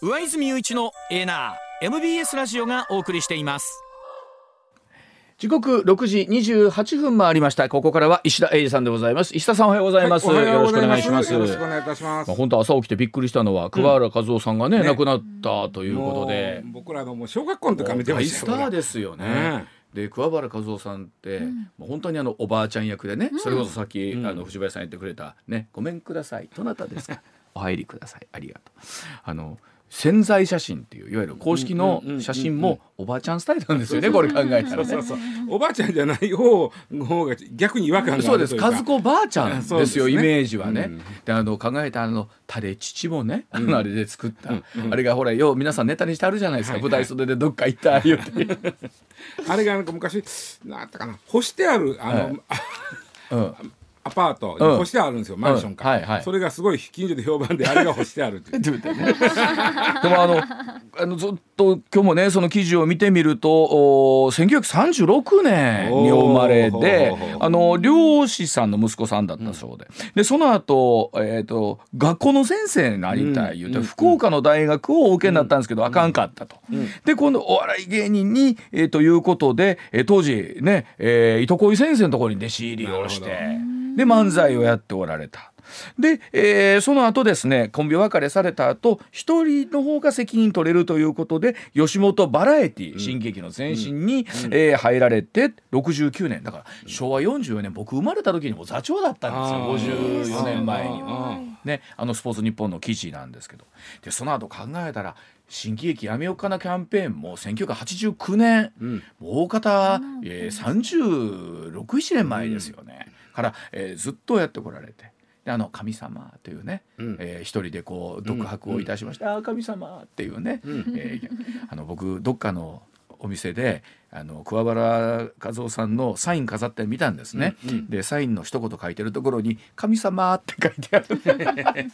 上泉雄一のエナー MBS ラジオがお送りしています。時刻6時28分回りました。ここからは石田英二さんでございます。石田さんおはようございます、はいよろしくお願いします。よろしくお願いいたします。まあ、本当朝起きてびっくりしたのは桑原和夫さんがね、ね亡くなったということで。僕らのもう小学校の時から見てま大したよスターですよね。で桑原和夫さんって、もう本当にあのおばあちゃん役でね、それこそさっき、あの藤林さん言ってくれた「ねごめんくださいどなたですか？お入りください。ありがとう」あの潜在写真っていういわゆる公式の写真もおばあちゃんスタイルなんですよねこれ考えたらね。おばあちゃんじゃない方の方が逆に違和感があるそうです。和子ばあちゃんですよイメージはね。うんであの考えたあのタレ父もね、あのあれで作った、あれがほらよう皆さんネタにしてあるじゃないですか、はい舞台袖でどっか行ったて。あれがなんか昔なんだったかな。干してあるあの、はい。あうん アパート干してあるんですよ、マンションか、うんはいはい。それがすごい近所で評判であれが干してあるって でもあのあのずっと今日もねその記事を見てみるとお1936年にお生まれであの漁師さんの息子さんだったそうで,、でその後、えー、と学校の先生になりたい言うて、うん。福岡の大学をお受けになったんですけど、あかんかったと。で今度お笑い芸人に、えーということで、えー当時ね、えー、糸恋先生のところに弟子入りをしてで漫才をやっておられた。で、えーその後ですねコンビ別れされた後一人の方が責任取れるということで吉本バラエティ新劇の前身に、えー入られて69年だから昭和44年僕生まれた時にも座長だったんですよ。54年前には。ね、あのスポーツ日本の記事なんですけど。でその後考えたら新喜劇やめようかなキャンペーンも1989年、ん。もう大方、えー、36年前ですよね、から、えーずっとやってこられて。であの神様というね、ん。えー一人でこう独白をいたしました、ああ神様っていうね、えー あの僕どっかのお店であの桑原和夫さんのサイン飾ってみたんですね、でサインの一言書いてるところに「神様」って書いてある。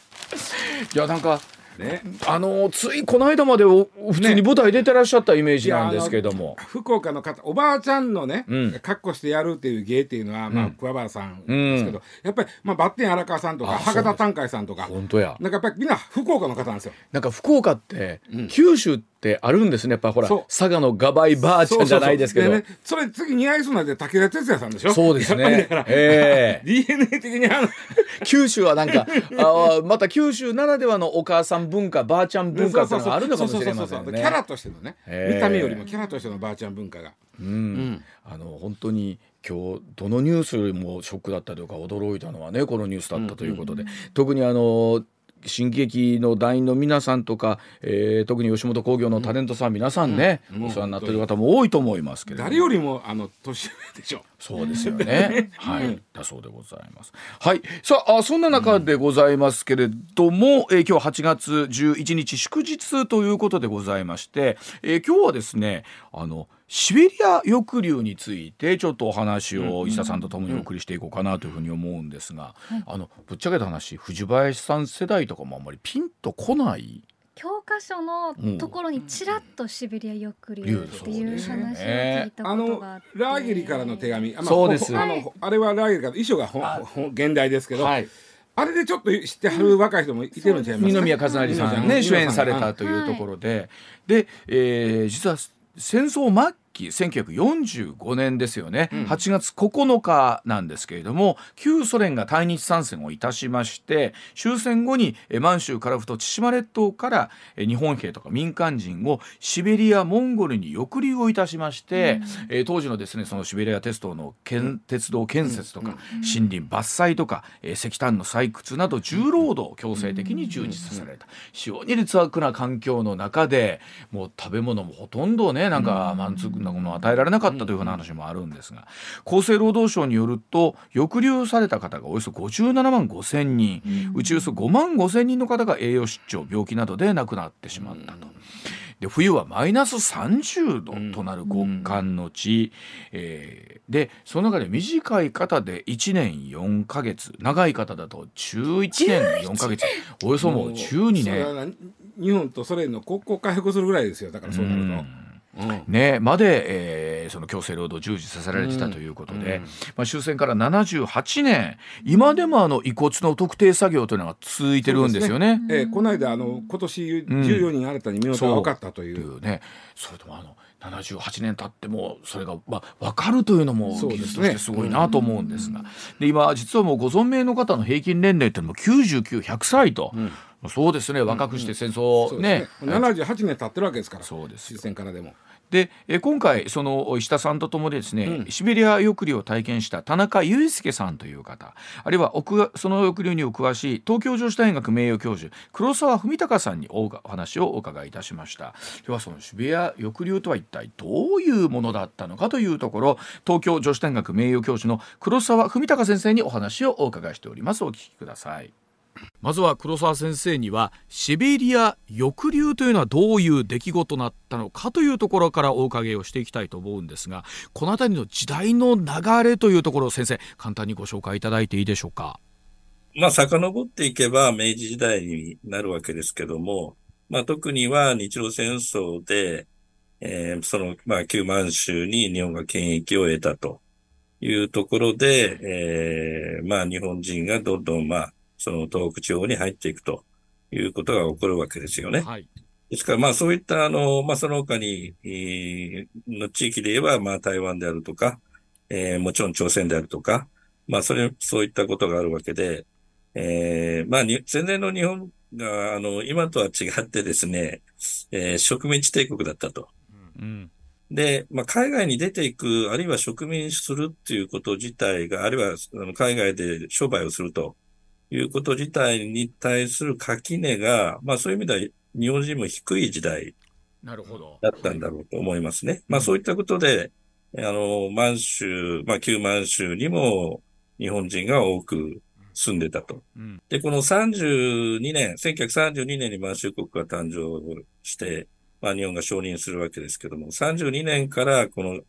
いやなんかね。あのついこの間までお普通に舞台出てらっしゃったイメージなんですけども、福岡の方おばあちゃんのね、うん。格好してやるっていう芸っていうのは、まあ、桑原さんですけど、やっぱり、まあ、バッテン荒川さんとかあ博多短海さんとか本当やなんかやっぱりみんな福岡の方なんですよ。なんか福岡って、九州ってあるんですね。やっぱほら佐賀のガバイばあちゃんじゃないですけど。ね、それ次似合いそうなんで武田鉄矢さんでしょ？そうですね。やっぱり。だから、ええ DNA 的にあの。九州はなんか あーまた九州ならではのお母さん文化ばあちゃん文化っていうのがあるのかもしれませんね。キャラとしてのね。へえ。見た目よりもキャラとしてのばあちゃん文化が。うん。あの本当に今日どのニュースよりもショックだったとか驚いたのはねこのニュースだったということで、特にあの新喜劇の団員の皆さんとか、えー特に吉本興業のタレントさん、皆さんね、お世話になってる方も多いと思いますけれども誰よりもあの年上でしょ。そうですよね。はい、だそうでございます。はい、さあ、あそんな中でございますけれども、えー今日8月11日祝日ということでございまして、えー今日はですね、あの。シベリア抑留についてちょっとお話を石田さんとともにお送りしていこうかなというふうに思うんですが、あのぶっちゃけた話藤林さん世代とかもあんまりピンとこない教科書のところにちらっとシベリア抑留っていう話を聞いたあのことがあって。ラーゲリからの手紙、あまあそうですほあのあれはラーゲリから遺書が現代ですけど、はいあれでちょっと知ってはる若い人もいてるん。ちゃいますか。二宮和也さん。ね主演されたというところで、で、えー実は戦争末期1945年ですよね、8月9日なんですけれども旧ソ連が対日参戦をいたしまして終戦後にえー満州樺太千島列島からえー日本兵とか民間人をシベリアモンゴルに抑留をいたしまして、えー当時のですねそのシベリア鉄道の建鉄道建設とか、森林伐採とか、えー石炭の採掘など重労働を強制的に充実された、非常に劣悪な環境の中でもう食べ物もほとんどねなんか満足なものを与えられなかったというふうな話もあるんですが厚生労働省によると抑留された方がおよそ57万5千人、うちおよそ5万5千人の方が栄養失調病気などで亡くなってしまったと。で冬はマイナス30度となる極寒の地、えーでその中で短い方で1年4ヶ月長い方だと11年4ヶ月およそもう12年。日本とソ連の国交回復するぐらいですよ。だからそうなると。ね、まで、えー、その強制労働従事させられてたということで、まあ、終戦から78年今でもあの遺骨の特定作業というのが続いてるんですよね。ね。えー、この間あの今年14人新たに身元が分かったという。うん、ね、それともあの78年経ってもそれが、まあ、分かるというのも技術としてすごいなと思うんですが。で今実はもうご存命の方の平均年齢っていうのも99100歳と。うんそうですね若くして戦争ね,、うんうん、ね78年経ってるわけですからそうです終戦からでも。でえ今回その石田さんとともにですね、うん、シベリア抑留を体験した田中裕介さんという方あるいは奥その抑留にお詳しい東京女子大学名誉教授黒沢文隆さんにお話をお伺いいたしました。ではそのシベリア抑留とは一体どういうものだったのかというところ東京女子大学名誉教授の黒沢文隆先生にお話をお伺いしております。お聞きくださいまずは黒沢先生にはシベリア抑留というのはどういう出来事だったのかというところからお伺いをしていきたいと思うんですがこの辺りの時代の流れというところを先生簡単にご紹介いただいていいでしょうか？まあ、遡っていけば明治時代になるわけですけども、まあ、特には日露戦争で、えー、その、まあ、旧満州に日本が権益を得たというところで、えー、まあ、日本人がどんどん、まあ、その東北地方に入っていくということが起こるわけですよね。はい。ですから、まあそういった、あの、まあその他に、えー、の地域で言えば、まあ台湾であるとか、えー、もちろん朝鮮であるとか、まあそれ、そういったことがあるわけで、えー、まあに、戦前の日本が、あの、今とは違ってですね、えー、植民地帝国だったと。うん、で、まあ、海外に出ていく、あるいは植民するっていうこと自体が、あるいは海外で商売をするということ自体に対する垣根が、まあそういう意味では日本人も低い時代だったんだろうと思いますね。まあそういったことで、あの、満州、まあ旧満州にも日本人が多く住んでたと。うん、で、この32年、1932年に満州国が誕生して、まあ日本が承認するわけですけども、32年からこの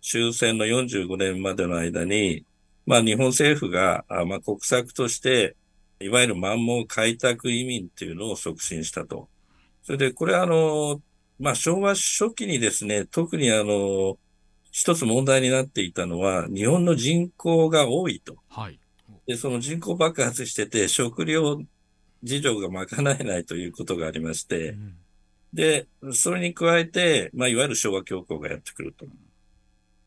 終戦の45年までの間に、まあ日本政府が、あまあ国策として、いわゆる満蒙開拓移民っていうのを促進したと。それで、これあの、まあ、昭和初期にですね、特にあの、一つ問題になっていたのは、日本の人口が多いと。はい。で、その人口爆発してて、食料事情が賄えないということがありまして、うん、で、それに加えて、まあ、いわゆる昭和恐慌がやってくると。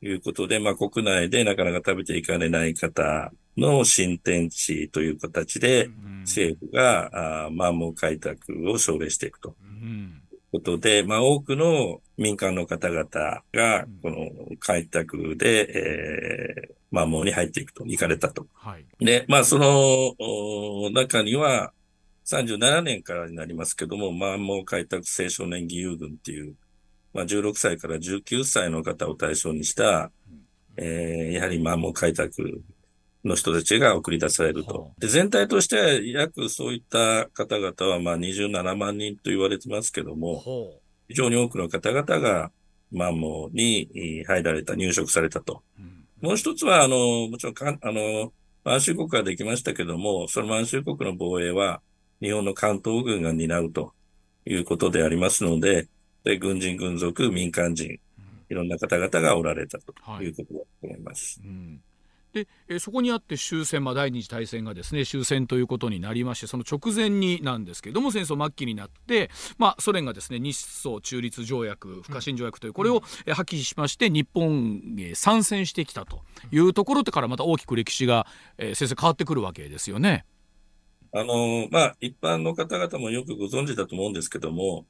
いうことで、まあ、国内でなかなか食べていかれない方の新天地という形で、政府が、あまあ、もう開拓を奨励していくと。いうことで、まあ、多くの民間の方々が、この開拓で、えー、まあ、もうに入っていくと、行かれたと。はい、で、まあ、その、中には、37年からになりますけども、まあ、もう開拓青少年義勇軍っていう、まあ、16歳から19歳の方を対象にした、えー、やはりまあもう開拓の人たちが送り出されると。で、全体としては約そういった方々はまあ27万人と言われてますけども、非常に多くの方々が、まあもうに入られた、入植されたと。もう一つは、あの、もちろんか、あの、満州国ができましたけども、その満州国の防衛は日本の関東軍が担うということでありますので、で軍人、軍属、民間人、いろんな方々がおられたということだと思います。はいうんでえそこにあって終戦、まあ、第二次大戦がですね終戦ということになりましてその直前になんですけれども戦争末期になって、まあ、ソ連がですね日ソ中立条約不可侵条約というこれを破棄しまして日本へ参戦してきたというところからまた大きく歴史が、えー、先生変わってくるわけですよね。あのまあ、一般の方々もよくご存知だと思うんですけども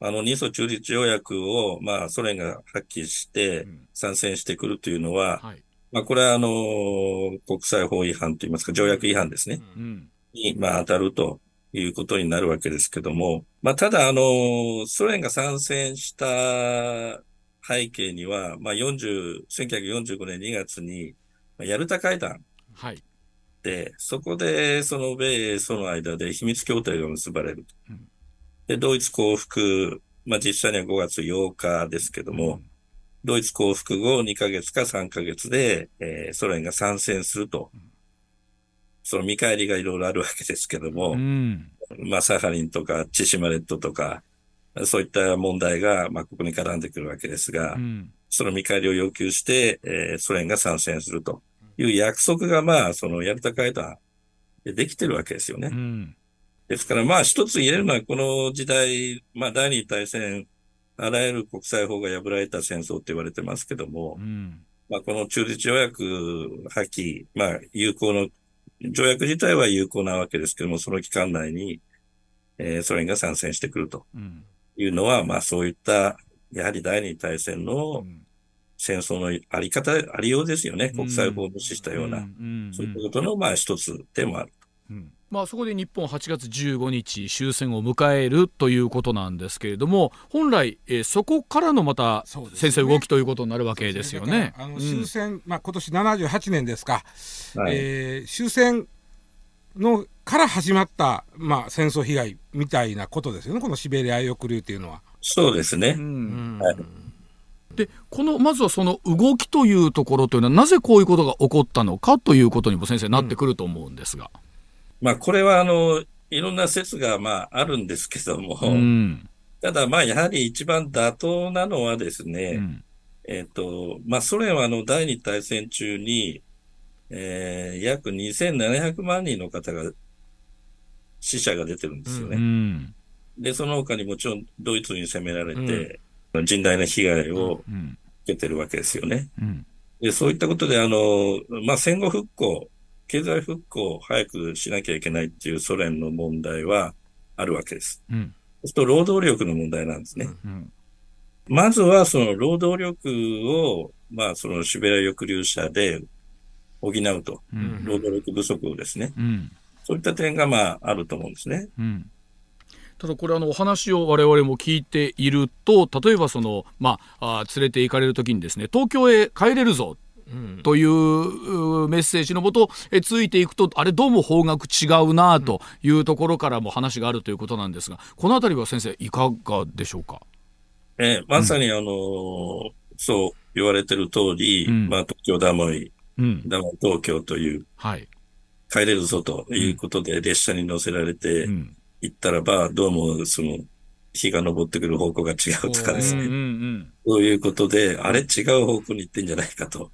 あの、日ソ中立条約を、まあ、ソ連が発揮して参戦してくるというのは、うんはい、まあ、これは、あの、国際法違反といいますか、条約違反ですね。うん、に、まあ、当たるということになるわけですけども、まあ、ただ、あの、ソ連が参戦した背景には、まあ、40、1945年2月に、ヤルタ会談。はい。で、そこで、その米ソの間で秘密協定が結ばれる。うんで、ドイツ降伏、まあ実際には5月8日ですけども、うん、ドイツ降伏後2ヶ月か3ヶ月で、えー、ソ連が参戦すると。その見返りがいろいろあるわけですけども、うん、まあサハリンとか千島列島とか、そういった問題が、まあ、ここに絡んでくるわけですが、うん、その見返りを要求して、えー、ソ連が参戦すると。いう約束が、まあ、そのヤルタ会談でできてるわけですよね。うん、ですから、まあ、一つ言えるのは、この時代、まあ、第二次大戦、あらゆる国際法が破られた戦争って言われてますけども、うん、まあ、この中立条約破棄、まあ、有効の、条約自体は有効なわけですけども、その期間内に、えー、ソ連が参戦してくるというのは、うん、まあ、そういった、やはり第二次大戦の戦争のあり方、ありようですよね。国際法を無視したような、そういったことの、まあ、一つでもある。うんまあ、そこで日本8月15日終戦を迎えるということなんですけれども本来、えー、そこからのまた先生動きということになるわけですよね。あの終戦、うん、まあ、今年78年ですか、はい、えー、終戦のから始まった、まあ、戦争被害みたいなことですよね。このシベリア抑留というのは。そうですね、うん、はい。でこのまずはその動きというところというのはなぜこういうことが起こったのかということにも先生なってくると思うんですが。まあこれはあのいろんな説がまああるんですけども、うん、ただまあやはり一番妥当なのはですね、うん、えっ、ー、と、まあソ連はあの第二次大戦中に、えー、約2700万人の方が死者が出てるんですよね。うん、で、その他にもちろんドイツに攻められて、甚大な被害を受けてるわけですよね。でそういったことで、あの、まあ、戦後復興、経済復興を早くしなきゃいけないっていうソ連の問題はあるわけです。うん、そうすると労働力の問題なんですね。うん、まずはその労働力を、まあそのシベリア抑留者で補うと、うん、労働力不足をですね、うん、そういった点がまああると思うんですね。うん。ただこれあのお話を我々も聞いていると例えばその、まあ、あ連れて行かれる時にですね東京へ帰れるぞというメッセージのもとえついていくとあれどうも方角違うなというところからも話があるということなんですがこの辺りは先生いかがでしょうか、えー、まさにあのー、そう言われてる通り、うん、まあ、東京ダモイ、うん、ダモイ東京という、はい、帰れるぞということで列車に乗せられて行ったらば、どうもその日が昇ってくる方向が違うとかですね。そういうことで、あれ違う方向に行ってんじゃないかと、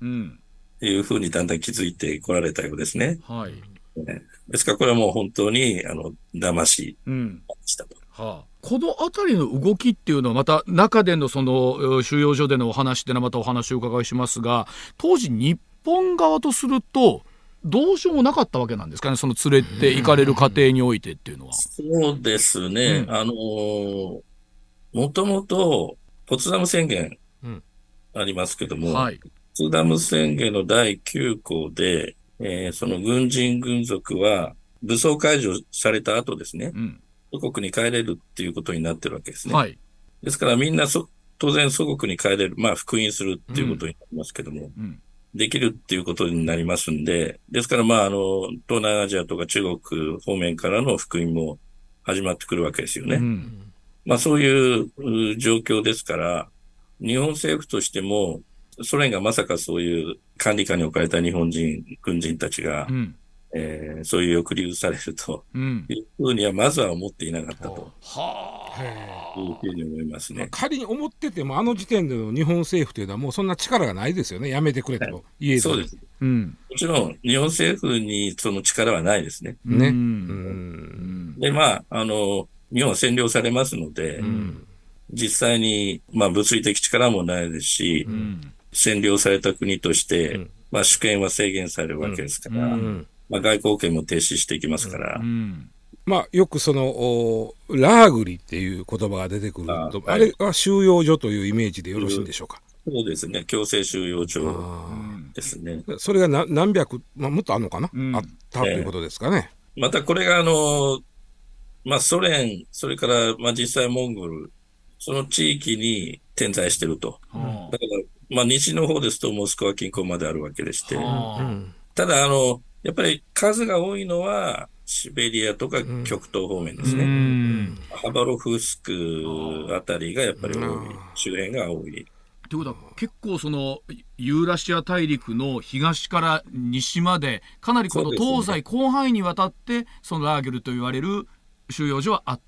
いうふうにだんだん気づいてこられたようですね。はい。ですからこれはもう本当に、あの、騙ししたと。うんはあこの辺りの動きっていうのはまた中でのその収容所でのお話っていうのはまたお話を伺いしますが当時日本側とするとどうしようもなかったわけなんですかね、その連れて行かれる過程においてっていうのは。そうですね。うん、あのもともと、ポツダム宣言ありますけども、うんはい、ポツダム宣言の第9項で、えー、その軍人軍属は武装解除された後ですね、うん、祖国に帰れるっていうことになってるわけですね。はい、ですからみんなそ当然祖国に帰れる、まあ復員するっていうことになりますけども、うんできるっていうことになりますんで、ですからまあ、あの、東南アジアとか中国方面からの福音も始まってくるわけですよね。うん、まあそういう状況ですから、日本政府としても、ソ連がまさかそういう管理下に置かれた日本人、軍人たちが、うんえー、そういう抑留されるというふうにはまずは思っていなかったと、はあ、いうふうに思いますね、まあ、仮に思ってても、あの時点での日本政府というのは、もうそんな力がないですよね、やめてくれと言え、はい、そうです、うん、もちろん、日本政府にその力はないですね。ね。うん。で、まあ、あの、日本は占領されますので、うん、実際に、まあ、物理的力もないですし、うん、占領された国として、まあ、主権は制限されるわけですから、まあ、外交権も停止していきますから。うん、まあ、よくそのラーグリっていう言葉が出てくると、あ,、れは収容所というイメージでよろしいんでしょうか？そうですね、強制収容所ですね。それが何何百、まあ、もっとあるのかな、うん、あったということですかね。えー、またこれがあの、まあ、ソ連、それから、まあ、実際モンゴル、その地域に点在してると。だから、まあ、西の方ですとモスクワ近郊まであるわけでして、ただ、あの、やっぱり数が多いのは、シベリアとか極東方面ですね。うん、ハバロフスクあたりがやっぱり多い、周辺が多い。ということは結構そのユーラシア大陸の東から西までかなりこの東西広範囲にわたってそのラーゲルと言われる収容所はあって。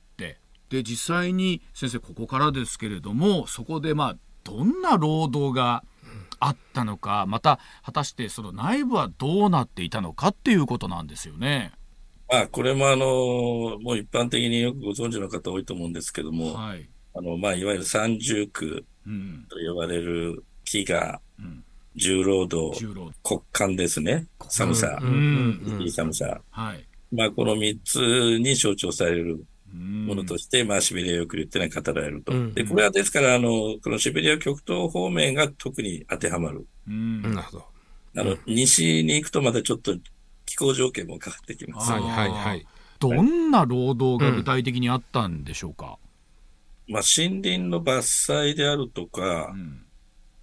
で実際に先生ここからですけれどもそこでまあどんな労働があったのかまた果たしてその内部はどうなっていたのかっていうことなんですよね。まあ、これもあの、もう一般的によくご存知の方多いと思うんですけども、はい、あの、まあ、いわゆる三重苦と呼ばれる飢餓、うん、重労働、骨幹ですね。寒さ、うん、いい寒さ。はい。まあ、この三つに象徴されるものとして、まあ、シベリア抑留っていうのは語られると。で、これはですから、あの、このシベリア極東方面が特に当てはまる。なるほど。あの、西に行くとまたちょっと気候条件も変わってきます。はいはいはい。どんな労働が具体的にあったんでしょうか、うん、まあ、森林の伐採であるとか、うん、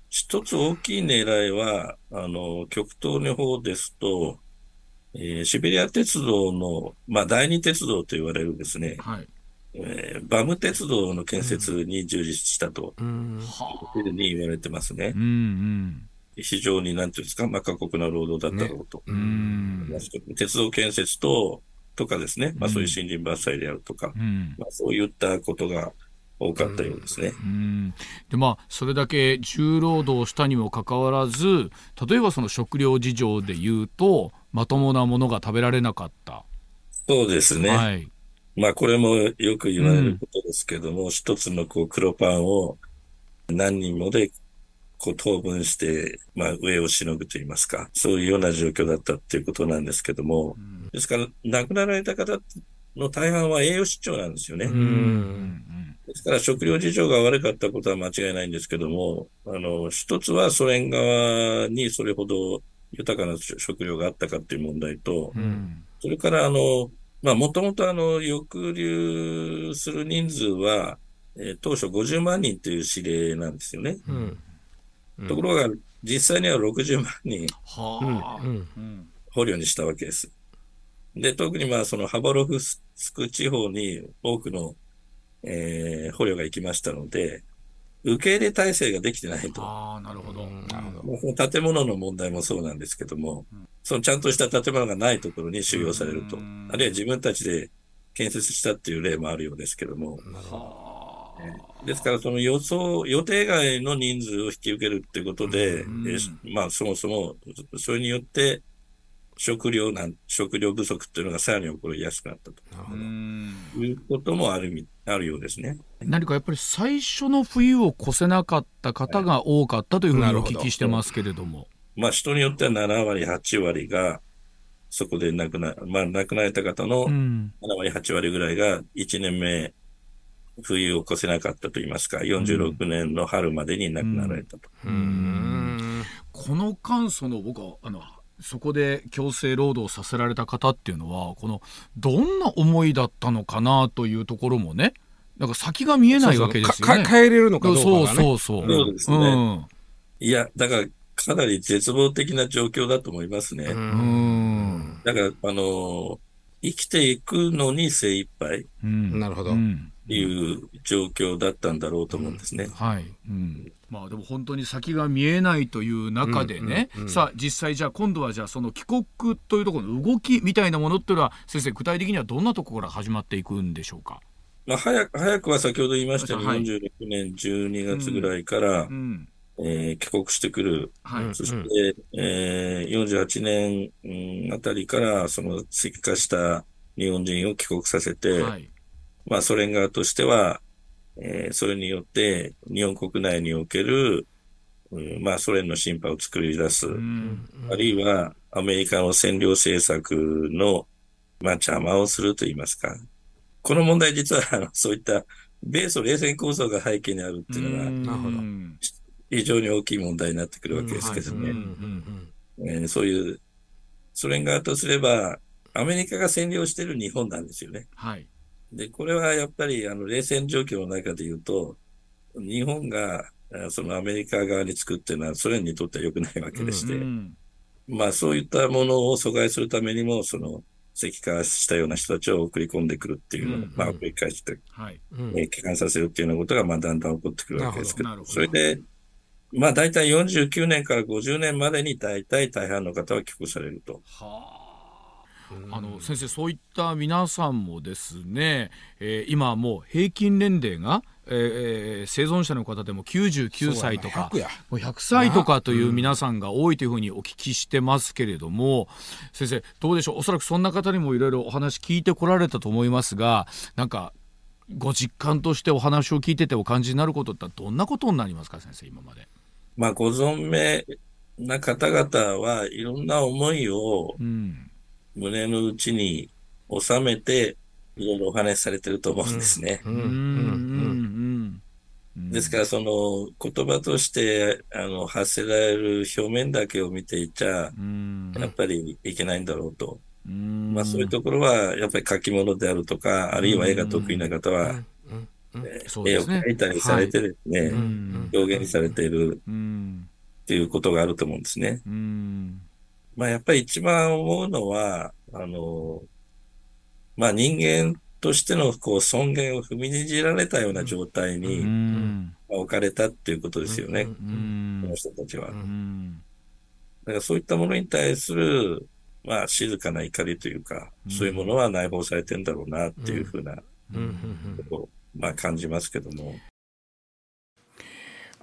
一つ大きい狙いは、あの、極東の方ですと、えー、シベリア鉄道の、まあ、第二鉄道と言われるですね、はい。えー、バム鉄道の建設に従事したと、うん、いうふうに言われてますね。うんうん。非常に、なんていうんですか、まあ、過酷な労働だったろうと。ね、鉄道建設と、とかですね、まあ、そういう森林伐採であるとか、うん、まあ、そういったことが多かったようですね。うん、でまあ、それだけ重労働したにもかかわらず、例えばその食料事情でいうと、まともなものが食べられなかった。そうですね。はい。まあ、これもよく言われることですけども、うん、一つのこう黒パンを何人もでこう当分して、まあ上をしのぐと言いますか、そういうような状況だったっていうことなんですけども、うん、ですから亡くなられた方の大半は栄養失調なんですよね。ですから食料事情が悪かったことは間違いないんですけども、あの、一つはソ連側にそれほど豊かな食料があったかっていう問題と、うん、それからあの、まあもともとあの、抑留する人数は、えー、当初50万人という指令なんですよね。うん。ところが、実際には60万人、捕虜にしたわけです。で、特にまあ、そのハバロフスク地方に多くの、えー、捕虜が行きましたので、受け入れ体制ができてないと。ああ、なるほど。なるほど。建物の問題もそうなんですけども、うん、そのちゃんとした建物がないところに収容されると。あるいは自分たちで建設したっていう例もあるようですけども。なるほど。ですから、その予想、予定外の人数を引き受けるっていうことで、うん、まあ、そもそも、それによって、食料なん、食料不足っていうのがさらに起こりやすくなったと。いうこともある、あるようですね。何かやっぱり最初の冬を越せなかった方が多かったというふうにお聞きしてますけれども。まあ、人によっては7割、8割が、そこで亡くな、まあ、亡くなられた方の7割、8割ぐらいが1年目、冬を越せなかったと言いますか、46年の春までに亡くなられたと。この間、その僕はあのそこで強制労働させられた方っていうのはこのどんな思いだったのかなというところもねなんか先が見えないわけですよね。帰れるのかどうか、ね、そうそうそう。そうですね。うん、いや、だからかなり絶望的な状況だと思いますね。うん。だから、あの、生きていくのに精一杯。うん、なるほど。うんいう状況だったんだろうと思うんですね。うん、はい、うんまあ、でも本当に先が見えないという中でね、うんうんうん、さあ実際じゃあ今度はじゃあその帰国というところの動きみたいなものっていうのは先生具体的にはどんなところから始まっていくんでしょうか？まあ、早く早くは先ほど言いましたように、46年12月ぐらいから、うん。えー、帰国してくる。はい、そして、えー、48年、うん、あたりから、その石化した日本人を帰国させて、はい、まあ、ソ連側としては、えー、それによって日本国内における、うん、まあ、ソ連の審判を作り出す、あるいはアメリカの占領政策の、まあ、邪魔をすると言いますか。この問題実は、あの、そういった米ソ冷戦構想が背景にあるっていうのが、非常に大きい問題になってくるわけですけどね。そういう、ソ連側とすれば、アメリカが占領している日本なんですよね。はい。で、これはやっぱり、あの、冷戦状況の中で言うと、日本が、そのアメリカ側に作ってるのはソ連にとっては良くないわけでして、うんうん、まあそういったものを阻害するためにも、その、石化したような人たちを送り込んでくるっていうのを、うんうん、まあ繰り返して、はい、えー、帰還させるっていうようなことが、まあだんだん起こってくるわけですけど、どそれで、まあ大体49年から50年までに大体大半の方は帰国されると。はああの先生そういった皆さんもですね、えー、今もう平均年齢がえー、生存者の方でも99歳とかもう100歳とかという皆さんが多いというふうにお聞きしてますけれども、先生どうでしょう？おそらくそんな方にもいろいろお話聞いてこられたと思いますがなんかご実感としてお話を聞いててお感じになることってどんなことになりますか？先生今まで。まあご存命な方々はいろんな思いを胸の内に収めていろいろお話しされてると思うんですね。ですから、その言葉としてあの発せられる表面だけを見ていちゃ、やっぱりいけないんだろうと。まあそういうところは、やっぱり書き物であるとか、あるいは絵が得意な方は、絵を描いたりされてですね、表現されているっていうことがあると思うん。ですね。まあやっぱり一番思うのは、あの、まあ人間としてのこう尊厳を踏みにじられたような状態に、置かれたっていうことですよね。この人たちは。だからそういったものに対する、まあ静かな怒りというか、そういうものは内包されてんだろうなっていうふうなことを、まあ感じますけども。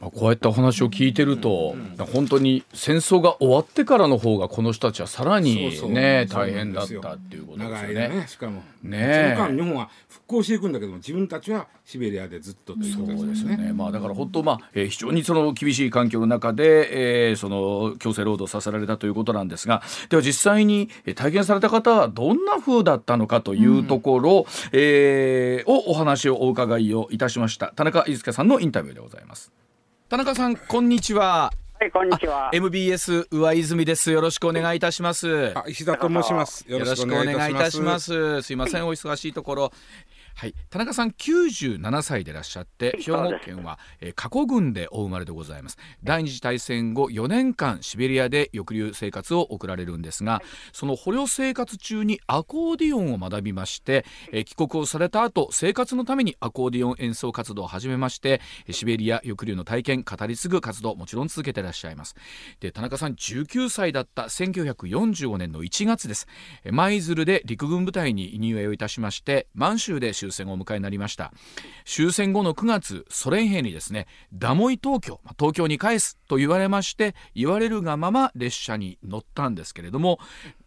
こうやってお話を聞いてると、うん、本当に戦争が終わってからの方がこの人たちはさらにね大変だったっていうことですよね。ねしかもねその間日本は復興していくんだけども自分たちはシベリアでずっとということですね。ねまあだから本当まあ、えー、非常にその厳しい環境の中で、えー、その強制労働させられたということなんですがでは実際に体験された方はどんな風だったのかというところ、うん、えー、をお話をお伺いをいたしました田中飯塚さんのインタビューでございます。田中さんこんにちははい、こんにちは。MBS 上泉です。よろしくお願いいたします。石田と申します。よろしくお願いいたします。すいません、お忙しいところ。はい、田中さん97歳でいらっしゃって兵庫県は、えー、加古郡でお生まれでございます。第二次大戦後4年間シベリアで抑留生活を送られるんですがその捕虜生活中にアコーディオンを学びまして、えー、帰国をされた後生活のためにアコーディオン演奏活動を始めましてシベリア抑留の体験語り継ぐ活動もちろん続けていらっしゃいます。で田中さん19歳だった1945年の1月です。舞鶴で陸軍部隊に入営をいたしまして満州で終戦をお迎えになりました終戦後の9月ソ連兵にですねダモイ東京東京に返すと言われまして言われるがまま列車に乗ったんですけれども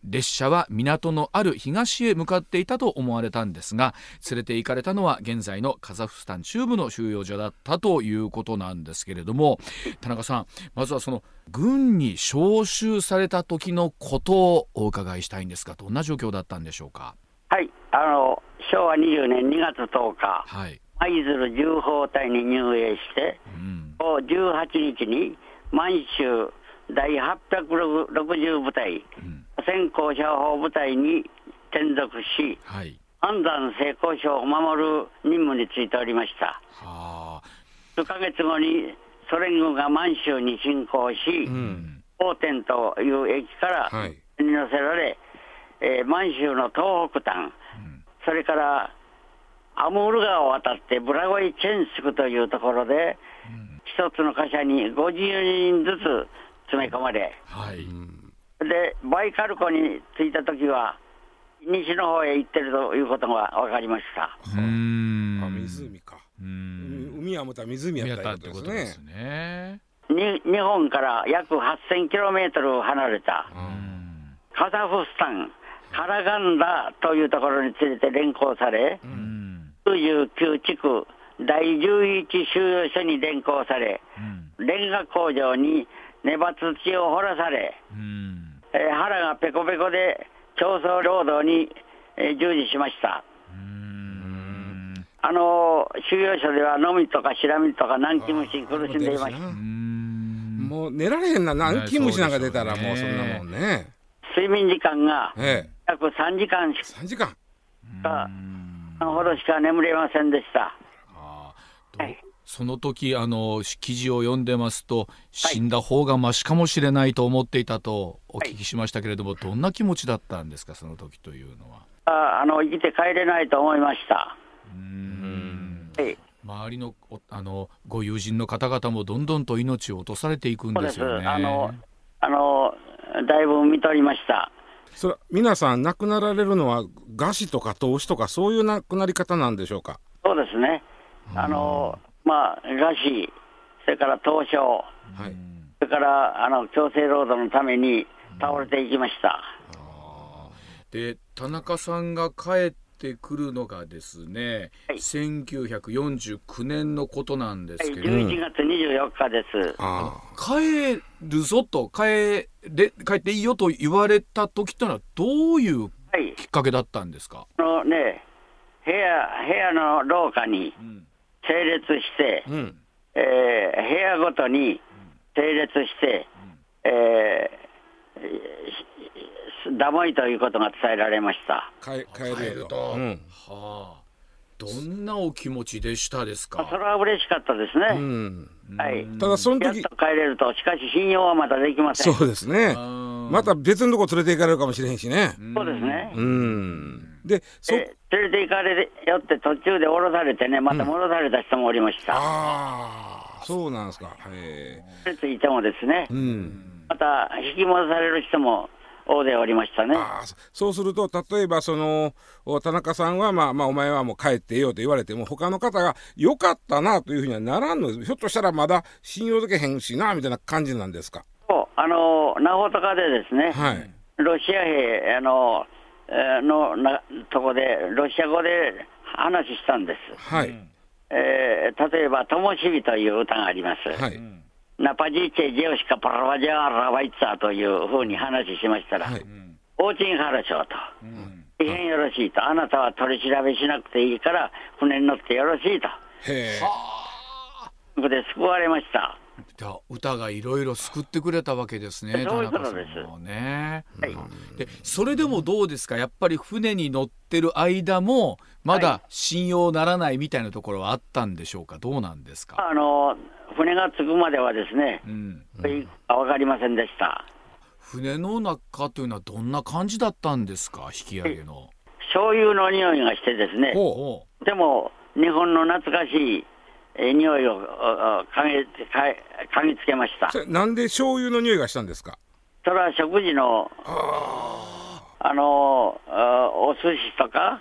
列車は港のある東へ向かっていたと思われたんですが連れて行かれたのは現在のカザフスタン中部の収容所だったということなんですけれども田中さんまずはその軍に招集された時のことをお伺いしたいんですがどんな状況だったんでしょうか？はい。あの昭和20年2月10日、はい、舞鶴重砲隊に入営して、うん、18日に満州第860部隊、うん、先行者砲部隊に転属し、はい、安山成功省を守る任務に就いておりました。はあ、数ヶ月後にソ連軍が満州に侵攻し、うん、大天という駅からに乗せられ、はい、えー、満州の東北端、それからアムール川を渡ってブラゴイ・チェンスクというところで、一つの貨車に50人ずつ詰め込まれ、はい、でバイカル湖に着いた時は、西の方へ行ってるということが分かりました。うん。あ湖か。海はまた湖やったってことですね。に日本から約8000キロメートル離れたカザフスタンカラガンダというところに連れて連行され、うん、99地区第11収容所に連行され、うん、レンガ工場に根羽土を掘らされ、うん、えー、腹がペコペコで競争労働に、えー、従事しました。あの収容所ではのみとかしらみとか南京虫に苦しんでいました。もう寝られへんな、南京虫なんか出たらもうそんなもんね。睡眠時間が約3時間し3時間。かほどしか眠れませんでした。はい、その時あの記事を読んでますと死んだ方がましかもしれないと思っていたとお聞きしましたけれども、はい、どんな気持ちだったんですかその時というのは？ああの生きて帰れないと思いました。うん、はい、周りのあのご友人の方々もどんどんと命を落とされていくんですよね。あのあのだいぶ見とりましたそれ皆さん亡くなられるのは餓死とか投資とかそういう亡くなり方なんでしょうか？そうですね。あの、まあ、餓死、それから凍傷、はい、それからあの強制労働のために倒れていきました。で田中さんが帰ってくるのがですね、はい、1949年のことなんですけど、はい、11月24日です。帰るぞと帰れ帰っていいよと言われた時というのはどういうきっかけだったんですか、あのね部屋部屋の廊下に整列して、うん、えー、部屋ごとに整列して、うん、えー、ダモいということが伝えられました。帰帰ると、うん、はあどんなお気持ちでしたですか。それは嬉しかったですね。うん、はい。ただその時やっと帰れると、しかし信用はまだできません。そうですね。また別のとこ連れて行かれるかもしれへんしね。そうですね。うん。で、そ連れて行かれよって途中で降ろされてね、また戻された人もおりました。うん、ああ、そうなんですか。へえ。ついてもですね、うん、また引き戻される人も大勢おりましたね。そうすると、例えばその田中さんは、まあ、まあ、お前はもう帰ってよと言われても、他の方がよかったなというふうにはならんのひょっとしたらまだ信用できへんしなみたいな感じなんですか？そうあの那穂高でですね、はい、ロシア兵あののなとこで、ロシア語で話したんです。はい。えー、例えば、ともしびという歌があります。はい。ナパジーチェジェオシカパラバジャーラバイツァというふうに話しましたら、はい、オーチンハラショーと、大、変、よろしいと、あなたは取り調べしなくていいから、船に乗ってよろしいと。へえ。そこで救われました。歌がいろいろ救ってくれたわけですね。そういうことです。ね。はい。で、それでもどうですか？やっぱり船に乗ってる間もまだ信用ならないみたいなところはあったんでしょうか？どうなんですか？あの船が着くまではですね、うん、わかりませんでした。船の中というのはどんな感じだったんですか？引き上げの。醤油の匂いがしてですね。でも日本の懐かしいえー、匂いを嗅ぎ嗅ぎつけました。なんで醤油の匂いがしたんですか？それは食事のあのお寿司とか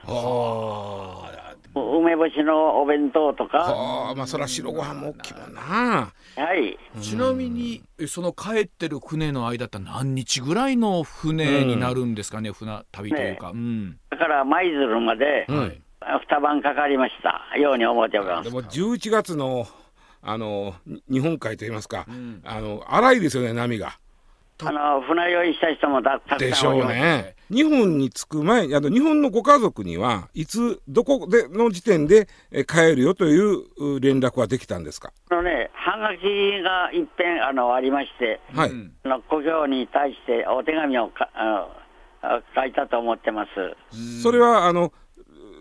梅干しのお弁当とか。あまあそれは白ご飯も大きいもんな。はい。ちなみにその帰ってる船の間って何日ぐらいの船になるんですかね、うん、船旅というか、ねうん、だから舞鶴まで、はい二晩かかりましたように思っております。でも11月のあの日本海といいますか、うん、あの荒いですよね波が。あの船酔いした人もたくさんでしょうね。日本に着く前、あの日本のご家族にはいつどこでの時点で帰るよという連絡はできたんですか？あのね、はがきがいっぺんあのありまして、はい、あの故郷に対してお手紙をかあの書いたと思ってます。それはあの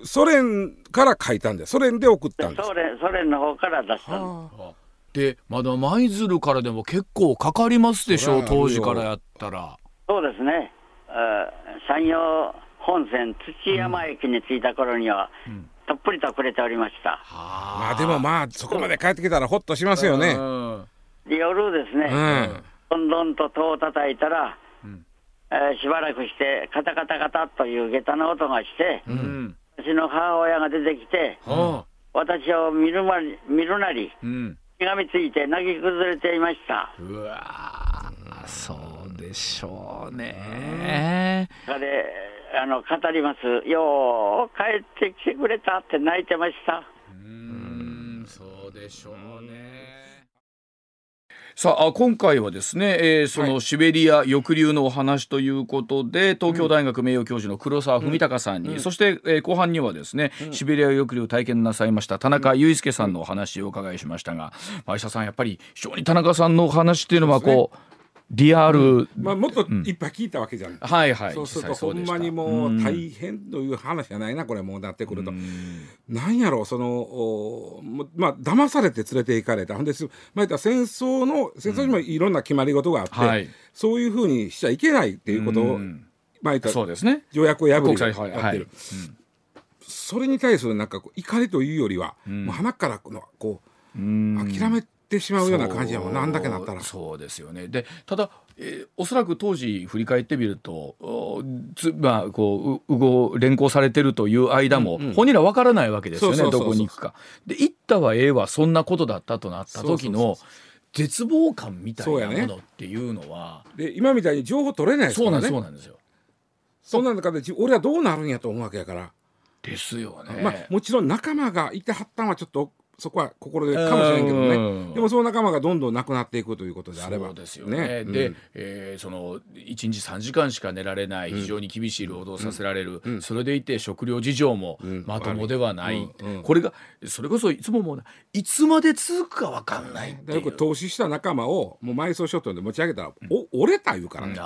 ソ連から書いたんでソ連で送ったんです。ソ連ソ連の方から出したでまだ舞鶴からでも結構かかりますでしょう当時からやったら。そうですね。山陽本線土山駅に着いた頃には、うん、たっぷりとくれておりました、まあでもまあそこまで帰ってきたらほっとしますよね、で夜ですね、うん、どんどんと戸を叩いたら、うん、えー、しばらくしてカタカタカタという下駄の音がして、うん私の母親が出てきて、私を見るま見るなり、うん、しがみついて泣き崩れていました。うわそうでしょうね。それあの語ります。よう帰ってきてくれたって泣いてました。うん、そうでしょうね。さあ今回はですね、えー、そのシベリア抑留のお話ということで、はい、東京大学名誉教授の黒沢文隆さんに、うん、そして、えー、後半にはですね、うん、シベリア抑留体験なさいました田中裕介さんのお話をお伺いしましたが、うん、医者さんやっぱり非常に田中さんのお話っていうのはこうリアル、うん、まあ、もっといっぱい聞いたわけじゃん、うん、はいはい。そうするとほんまにもう大変という話じゃないなこれもうなってくると、うん、なんやろうそのおまあ騙されて連れて行かれた。ほんですまあ戦争の戦争にもいろんな決まり事があって、はい、そういうふうにしちゃいけないっていうことを、まあ、そうですね。条約を破りやってる、はい、それに対するなんか怒りというよりは、もう鼻からこう諦めってしまうような感じやもんな。んだけなったら。そうですよね。でただ、えー、おそらく当時振り返ってみるとつまあこううご連行されてるという間も、うんうん、本人らわからないわけですよねどこに行くか。で行ったはええわそんなことだったとなった時の絶望感みたいなものっていうのは、ね、で今みたいに情報取れないですからね。そうなんですよ。そんな中で俺はどうなるんやと思うわけやから。ですよね、まあ、もちろん仲間がいてはったんはちょっとそこは心でかもしれんけどね、でもその仲間がどんどんなくなっていくということであれば。そうですよね、ね。で、うん、えー、その1日3時間しか寝られない非常に厳しい労働させられる、うん、それでいて食料事情もまともではない、これがそれこそいつももういつまで続くか分かんないよく投資した仲間をもう埋葬ショットで持ち上げたら、お折れたいうからね、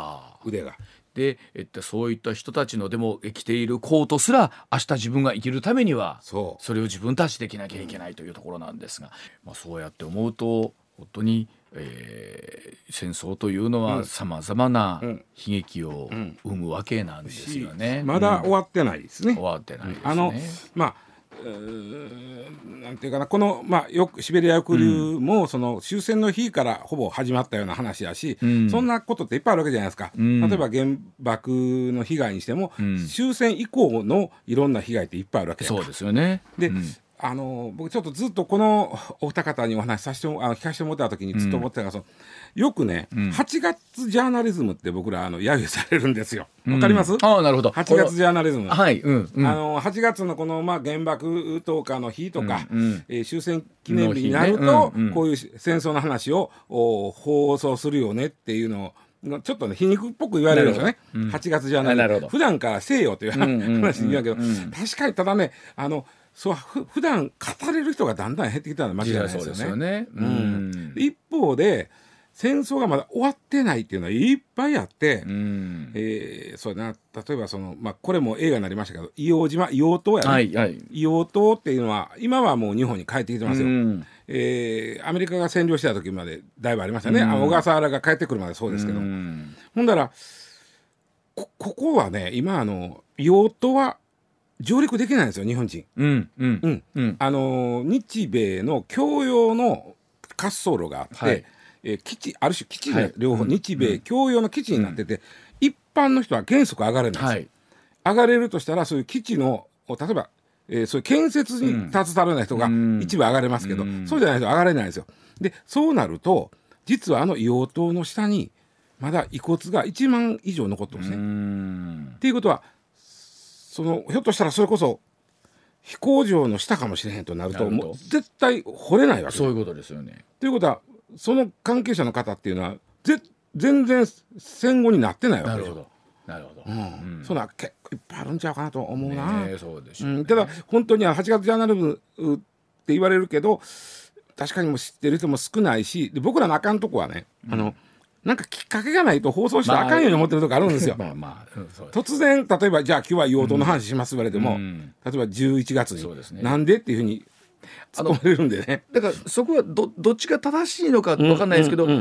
腕が。で、えっと、そういった人たちのでも生きているコートすら明日自分が生きるためにはそれを自分たちできなきゃいけないというところなんですが、まあ、そうやって思うと本当に、えー、戦争というのはさまざまな悲劇を生むわけなんですよね。まだ終わってないですね。終わってないですね。あのまあなんていうかなこの、まあ、よくシベリア抑留も、その終戦の日からほぼ始まったような話やし、うん、そんなことっていっぱいあるわけじゃないですか、うん、例えば原爆の被害にしても、うん、終戦以降のいろんな被害っていっぱいあるわけそうですよね。で、あの僕ちょっとずっとこのお二方にお話しさせてあの聞かせてもらった時にずっと思ってたのが、そのよくね、うん、8月ジャーナリズムって僕らあの揶揄されるんですよ。わかります？ああなるほど。8月ジャーナリズム。はい。うん、うん、あの8月のこのまあ原爆投下の日とか、うんうん、えー、終戦記念日になると、ねうんうん、こういう戦争の話をお放送するよねっていうのを。ちょっとね皮肉っぽく言われるんですよね、うん、8月ジャーナリズム普段からせよという話に言うけど、確かにただねあのそうふ普段語れる人がだんだん減ってきたのは間違いないですよね。うん、一方で戦争がまだ終わってないっていうのはいっぱいあって、うん、えー、そうな。例えばその、まあ、これも映画になりましたけど硫黄島硫黄島やね、はいはい、硫黄島っていうのは今はもう日本に帰ってきてますよ、うん、えー、アメリカが占領してた時までだいぶありましたね、うん、小笠原が帰ってくるまでそうですけど、うん、ほんだらこここはね今あの硫黄島は上陸できないんですよ日本人、うんうん。うん、あの日米の共用の滑走路があって、はいえー、基地ある種基地で両方、はい、日米共用の基地になってて、うん、一般の人は原則上がれないんですよ、はい、上がれるとしたらそういう基地の例えば、えー、そういう建設に携わらない人が一部上がれますけど、うん、そうじゃないと上がれないんですよ。でそうなると実はあの硫黄島の下にまだ遺骨が1万以上残ってますね。っていうことはそのひょっとしたらそれこそ飛行場の下かもしれへんとなるともう絶対掘れないわけそういうことですよね。ということはその関係者の方っていうのはぜ全然戦後になってないわけですよ。なるほど。うん。そんな結構いっぱいあるんちゃうかなと思うな。ね、そうでしょう、ね、うん、ただ本当には8月ジャーナル部って言われるけど確かにも知ってる人も少ないしで僕らのあかんとこはね、うん、あのなんかきっかけがないと放送してあかんように思ってるとこあるんですよ。まあまあ、突然例えばじゃあ今日は用途の話します言われても、うん、例えば11月に、ね、なんでっていうふうに突っ込まれるんでね。だからそこはどどっちが正しいのか分かんないですけど、うんうんう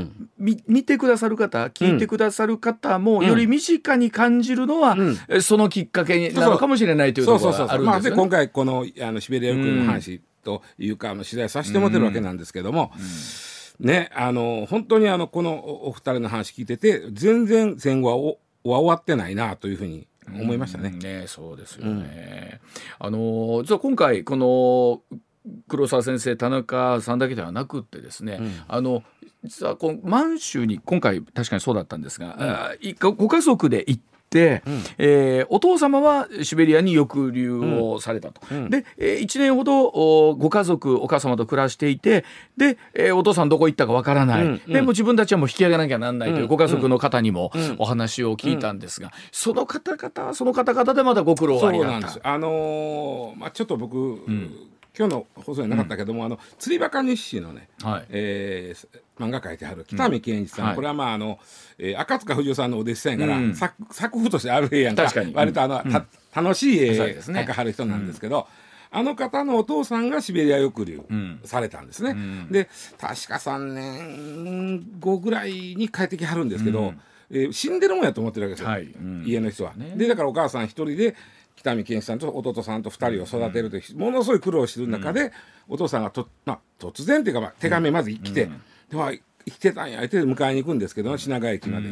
ん、見てくださる方聞いてくださる方も、より身近に感じるのは、うん、そのきっかけになるかもしれないというところがあるんですよ、ね、今回このあのシベリア君の話というか、あの取材させてもらってるわけなんですけども。ね、あの本当にあのこのお二人の話聞いてて全然戦後はおは終わってないなというふうに思いましたね。ねそうですよね。うん、あの実は今回この黒沢先生田中さんだけではなくってですね、うん、あの実はこの満州に今回確かにそうだったんですが、うん、ご家族で行って、うん、えー、お父様はシベリアに抑留をされたと、うん、で、えー、1年ほどご家族お母様と暮らしていてで、えー、お父さんどこ行ったかわからない、うん、でも自分たちはもう引き上げなきゃなんないというご家族の方にもお話を聞いたんですが、その方々はその方々でまたご苦労ありた。あのー、まあ、ちょっと僕、今日の放送になかったけども、うん、あの釣りバカ日誌のね、はい、えー、漫画書いてある北見健一さん、うん、これはまああの、えー、赤塚不二夫さんのお弟子さんやから、うん、作作風としてある絵やんか。割とあの、楽しい絵描かはる人なんですけど。あの方のお父さんがシベリア抑留されたんですね。で確か3年後ぐらいに帰ってきはるんですけど、えー、死んでるもんやと思ってるわけですよ、はい、家の人は。ね、でだからお母さん一人で北見健さんと弟さんと2人を育てるという、ものすごい苦労してる中で、お父さんがと、まあ、突然っていうか、まあ、手紙まず来て、では生きてたんやって迎えに行くんですけど、品川駅まで。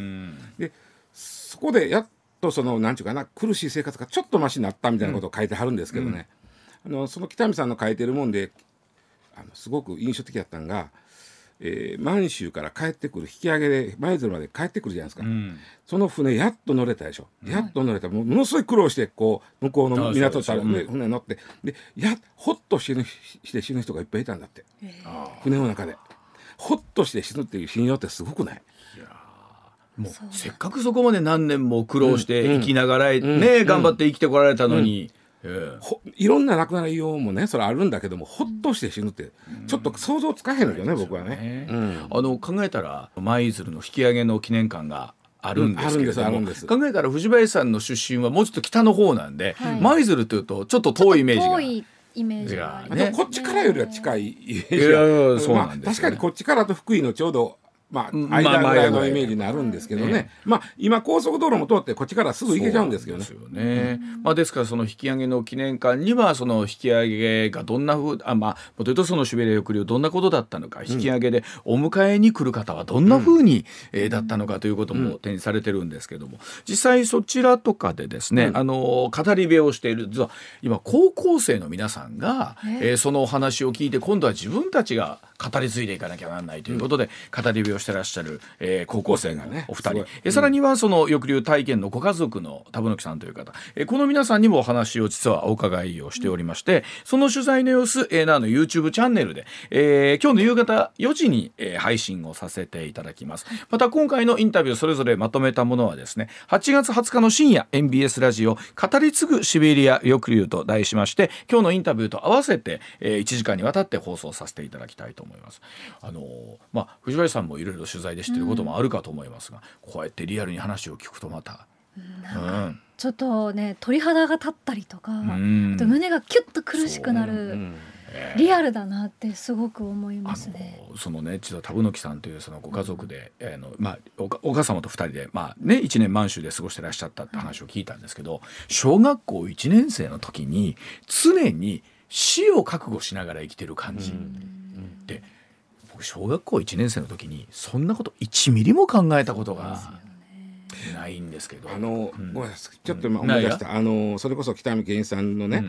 でそこでやっとそのなんていうかな苦しい生活がちょっとましになったみたいなことを書いてはるんですけどね、あのその北見さんの書いてるもんであのすごく印象的だったのが。えー、満州から帰ってくる引き上げで舞鶴まで帰ってくるじゃないですか、うん、その船やっと乗れたでしょ、やっと乗れた。ものすごい苦労してこう向こうの港たるで船乗って。でやほっと死ぬして死ぬ人がいっぱいいたんだって、船の中で。ほっとして死ぬっていう信用ってすごくない？もうせっかくそこまで何年も苦労して生きながら、ね、頑張って生きてこられたのに。いろんな亡くなりようもねそれあるんだけどもほっとして死ぬってちょっと想像つかへんのよね、僕はね、あの考えたら舞鶴の引き上げの記念館があるんですけれども、考えたら藤林さんの出身はもうちょっと北の方なんで舞鶴、というとちょっと遠いイメージが。イメージが、ね、こっちからよりは近いイメージが、まあ、確かにこっちからと福井のちょうどまあ、間ぐらいのイメージになるんですけどね、まあ、今高速道路も通ってこっちからすぐ行けちゃうんですけどね。ですよね。まあ、ですからその引き上げの記念館にはその引き上げがどんなふうあまあもというとそのシベリア抑留どんなことだったのか引き上げでお迎えに来る方はどんなふうに、えー、だったのかということも展示されてるんですけども。実際そちらとかでですね、あの語り部をしている実は今高校生の皆さんが、えー、そのお話を聞いて今度は自分たちが語り継いでいかなきゃならないということで、語り部をしてらっしゃる、えー、高校生がねお二人、えさらにはその抑留体験のご家族の田吹さんという方、えー、この皆さんにもお話を実はお伺いをしておりまして、その取材の様子、えー、なの YouTube チャンネルで、えー、今日の夕方4時に、えー、配信をさせていただきます。また今回のインタビューそれぞれまとめたものはですね8月20日の深夜 MBS ラジオ語り継ぐシベリア抑留と題しまして今日のインタビューと合わせて、えー、1時間にわたって放送させていただきたいと思います。あのまあ藤林さんもいろいろ取材で知ってることもあるかと思いますが、うん、こうやってリアルに話を聞くとまた。うんちょっとね鳥肌が立ったりとか、うん、と胸がキュッと苦しくなる。リアルだなってすごく思いますね。そのね実は田吹さんというそのご家族で、うん、あのまあおお母様と二人でまあね一年満州で過ごしてらっしゃったって話を聞いたんですけど、小学校一年生の時に常に死を覚悟しながら生きてる感じで、僕小学校1年生の時にそんなこと1ミリも考えたことがないんですけど。あの、うん、ちょっと今思い出した、あのそれこそ北見健さんのね、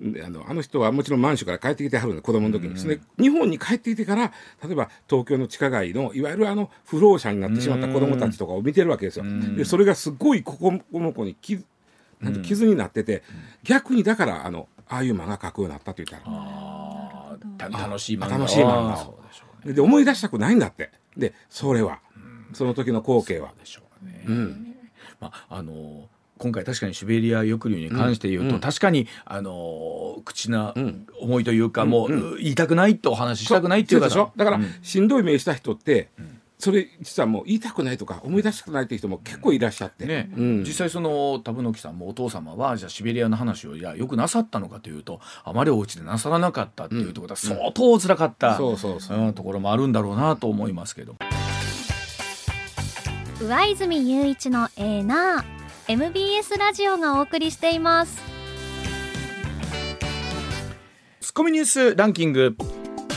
うん、あのあの人はもちろん満州から帰ってきてはるの子供の時に、うん、日本に帰ってきてから例えば東京の地下街のいわゆるあの不老者になってしまった子供たちとかを見てるわけですよ。でそれがすごいここの子に傷なん傷になってて、逆にだからあのああいう漫画描くようになったと言ったら。楽しい漫画。楽しい漫画で思い出したくないんだって。でそれは、その時の光景は。でしょうね、うん。まああの今回確かにシベリア抑留に関して言うと、うん、確かにあの口な思いというか、うん、もう言いたくないとお話ししたくないっていうかだから、しんどい目した人って、それ実はもう言いたくないとか思い出したくないっていう人も結構いらっしゃって、ね、うん、実際その田吹さんもお父様はじゃあシベリアの話をいやよくなさったのかというとあまりお家でなさらなかったっていうところは相当辛かった、うん、ところもあるんだろうなと思いますけど。上泉雄一のエーナー MBS ラジオがお送りしています。ツッコミニュースランキング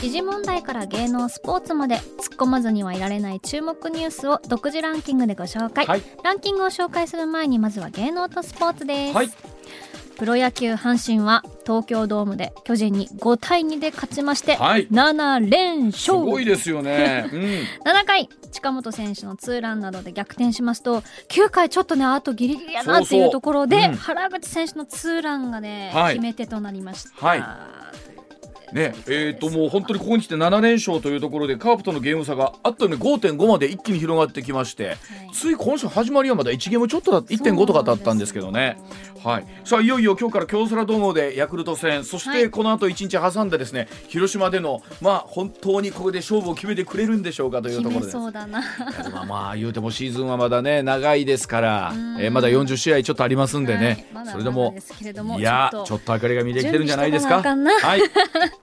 時事問題から芸能スポーツまで突っ込まずにはいられない注目ニュースを独自ランキングでご紹介、はい、ランキングを紹介する前にまずは芸能とスポーツです、はい、プロ野球阪神は東京ドームで巨人に5対2で勝ちまして、はい、7連勝。すごいですよね、うん、7回近本選手のツーランなどで逆転しますと9回ちょっとねあとギリギリやなっていうところで、うん、原口選手のツーランがね、はい、決め手となりました。はいね。えー、ともう本当にここに来て7連勝というところでカープとのゲーム差があっという間5.5まで一気に広がってきまして、はい、つい今週始まりはまだ1ゲームちょっとだ1.5とかだったんですけどね。はい、さあいよいよ今日から京セラドームでヤクルト戦そしてこの後1日挟んでですね、広島でのまあ本当にここで勝負を決めてくれるんでしょうかというところです。そうだな。まあまあ言うてもシーズンはまだね長いですから、えー、まだ40試合ちょっとありますんでね、はい、それでもいやちょっと明かりが見えてきてるんじゃないですか？はい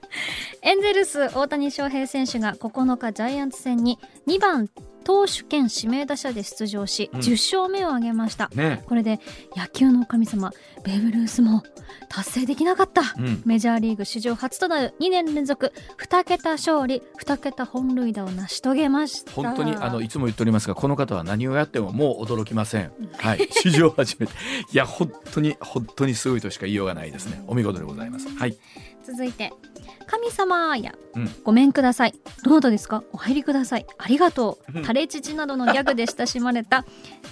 エンゼルス大谷翔平選手が9日ジャイアンツ戦に2番投手兼指名打者で出場し、うん、10勝目を挙げました、ね、これで野球の神様ベーブ・ルースも達成できなかった、うん、メジャーリーグ史上初となる2年連続2桁勝利2桁本塁打を成し遂げました。本当にあのいつも言っておりますがこの方は何をやってももう驚きません、はい。史上初めて。いや本当に本当にすごいとしか言いようがないですね。お見事でございます。はい。続いて神様や、うん、ごめんください。どなたですか？お入りください。ありがとう。タレチチなどのギャグで親しまれた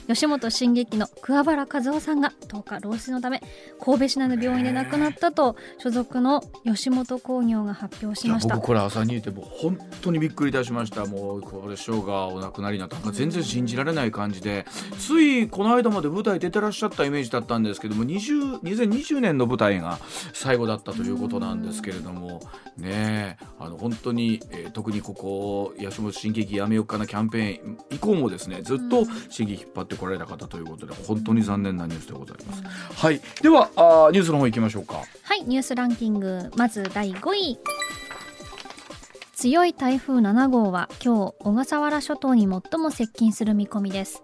吉本新劇の桑原和夫さんが10日老死のため神戸市内の病院で亡くなったと所属の吉本興業が発表しました。僕これ朝にいても本当にびっくりいたしました。もうこれ師匠がお亡くなりになった全然信じられない感じで。ついこの間まで舞台出てらっしゃったイメージだったんですけども20 2020年の舞台が最後だったということなんですけれどもねあの本当に、えー、特にここ吉本新喜劇やめようかなキャンペーン以降もですねずっと新喜劇引っ張ってこられた方ということで本当に残念なニュースでございます。はい、ではあニュースの方行きましょうか。はいニュースランキングまず第5位。強い台風7号は今日小笠原諸島に最も接近する見込みです。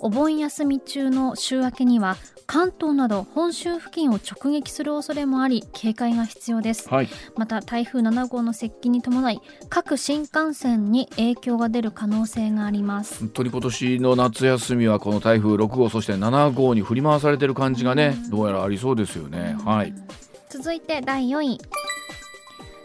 お盆休み中の週明けには関東など本州付近を直撃する恐れもあり警戒が必要です、はい、また台風7号の接近に伴い各新幹線に影響が出る可能性があります。本当に今年の夏休みはこの台風6号そして7号に振り回されてる感じがね、どうやらありそうですよね、はい。続いて第4位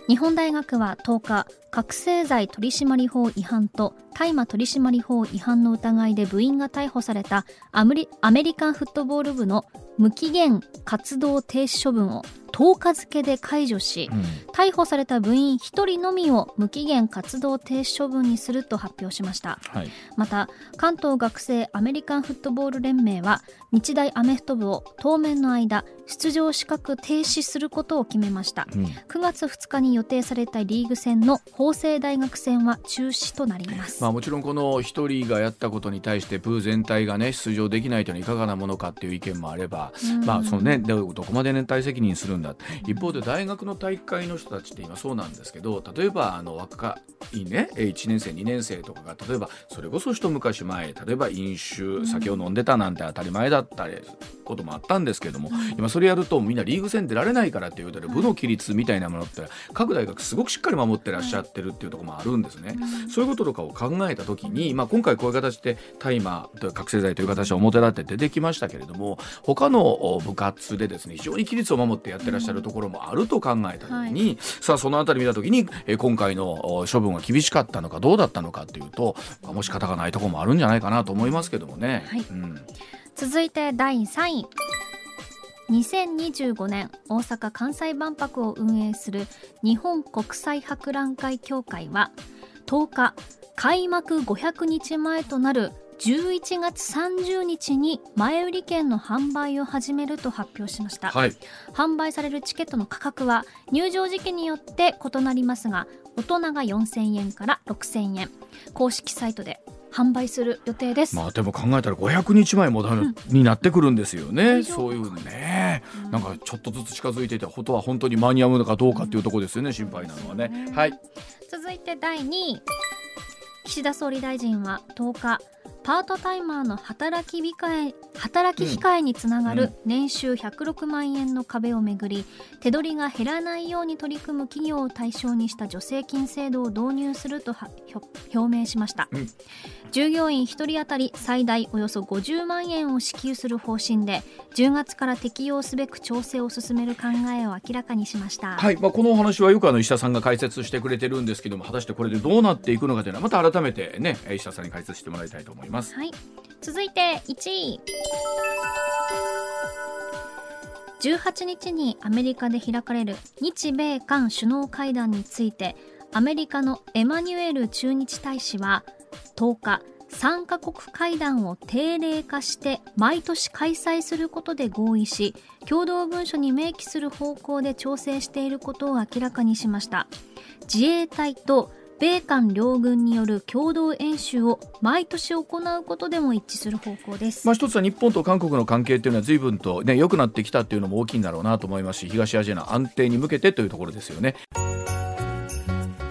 日本大学は10日覚醒剤取締法違反と大麻取締法違反の疑いで部員が逮捕されたアメリカンフットボール部の無期限活動停止処分を10日付で解除し、うん、逮捕された部員1人のみを無期限活動停止処分にすると発表しました、はい、また関東学生アメリカンフットボール連盟は日大アメフト部を当面の間出場資格停止することを決めました、うん、9月2日に予定されたリーグ戦の法政大学戦は中止となります、まあ、もちろんこの1人がやったことに対して部全体がね出場できないというのはいかがなものかっていう意見もあれば、うん、まあそのねどこまで連帯責任するんだ一方で大学の大会の人たちって今そうなんですけど例えばあの若いね1年生2年生とかが例えばそれこそ一昔前例えば飲酒酒を飲んでたなんて当たり前だったりこともあったんですけども、今それやるとみんなリーグ戦出られないからっていうことで部の規律みたいなものって各大学すごくしっかり守ってらっしゃってるっていうところもあるんですね。そういうこととかを考えた時に、まあ、今回こういう形で大麻覚醒剤という形で表立って出てきましたけれども他の部活でですね非常に規律を守ってやってらっしゃるところもあると考えた時に、はい、さあそのあたり見た時に、え今回の処分は厳しかったのかどうだったのかっていうと、まあ、もし方がないところもあるんじゃないかなと思いますけどもね。はい。うん、続いて第3位。2025年大阪・関西万博を運営する日本国際博覧会協会は10日開幕500日前となる11月30日に前売り券の販売を始めると発表しました、はい、販売されるチケットの価格は入場時期によって異なりますが大人が4000円から6000円。公式サイトで販売する予定です。まあでも考えたら500日前もだ、うん、になってくるんですよね。そういうね、うん、なんかちょっとずつ近づいていてことは本当に間に合うのかどうかっていうところですよね、心配なのはね、はい。続いて第2位。岸田総理大臣は10日パートタイマーの働き控え働き控えにつながる年収106万円の壁をめぐり手取りが減らないように取り組む企業を対象にした助成金制度を導入すると表明しました、うん、従業員1人当たり最大およそ50万円を支給する方針で10月から適用すべく調整を進める考えを明らかにしました、はい。まあ、このお話はよくあの石田さんが解説してくれてるんですけども果たしてこれでどうなっていくのかというのはまた改めてね石田さんに解説してもらいたいと思います。はい、続いて1位。18日にアメリカで開かれる日米韓首脳会談についてアメリカのエマニュエル駐日大使は10日3カ国会談を定例化して毎年開催することで合意し共同文書に明記する方向で調整していることを明らかにしました。自衛隊と米韓両軍による共同演習を毎年行うことでも一致する方向です、まあ、一つは日本と韓国の関係というのは随分と、ね、良くなってきたというのも大きいんだろうなと思いますし東アジアの安定に向けてというところですよね。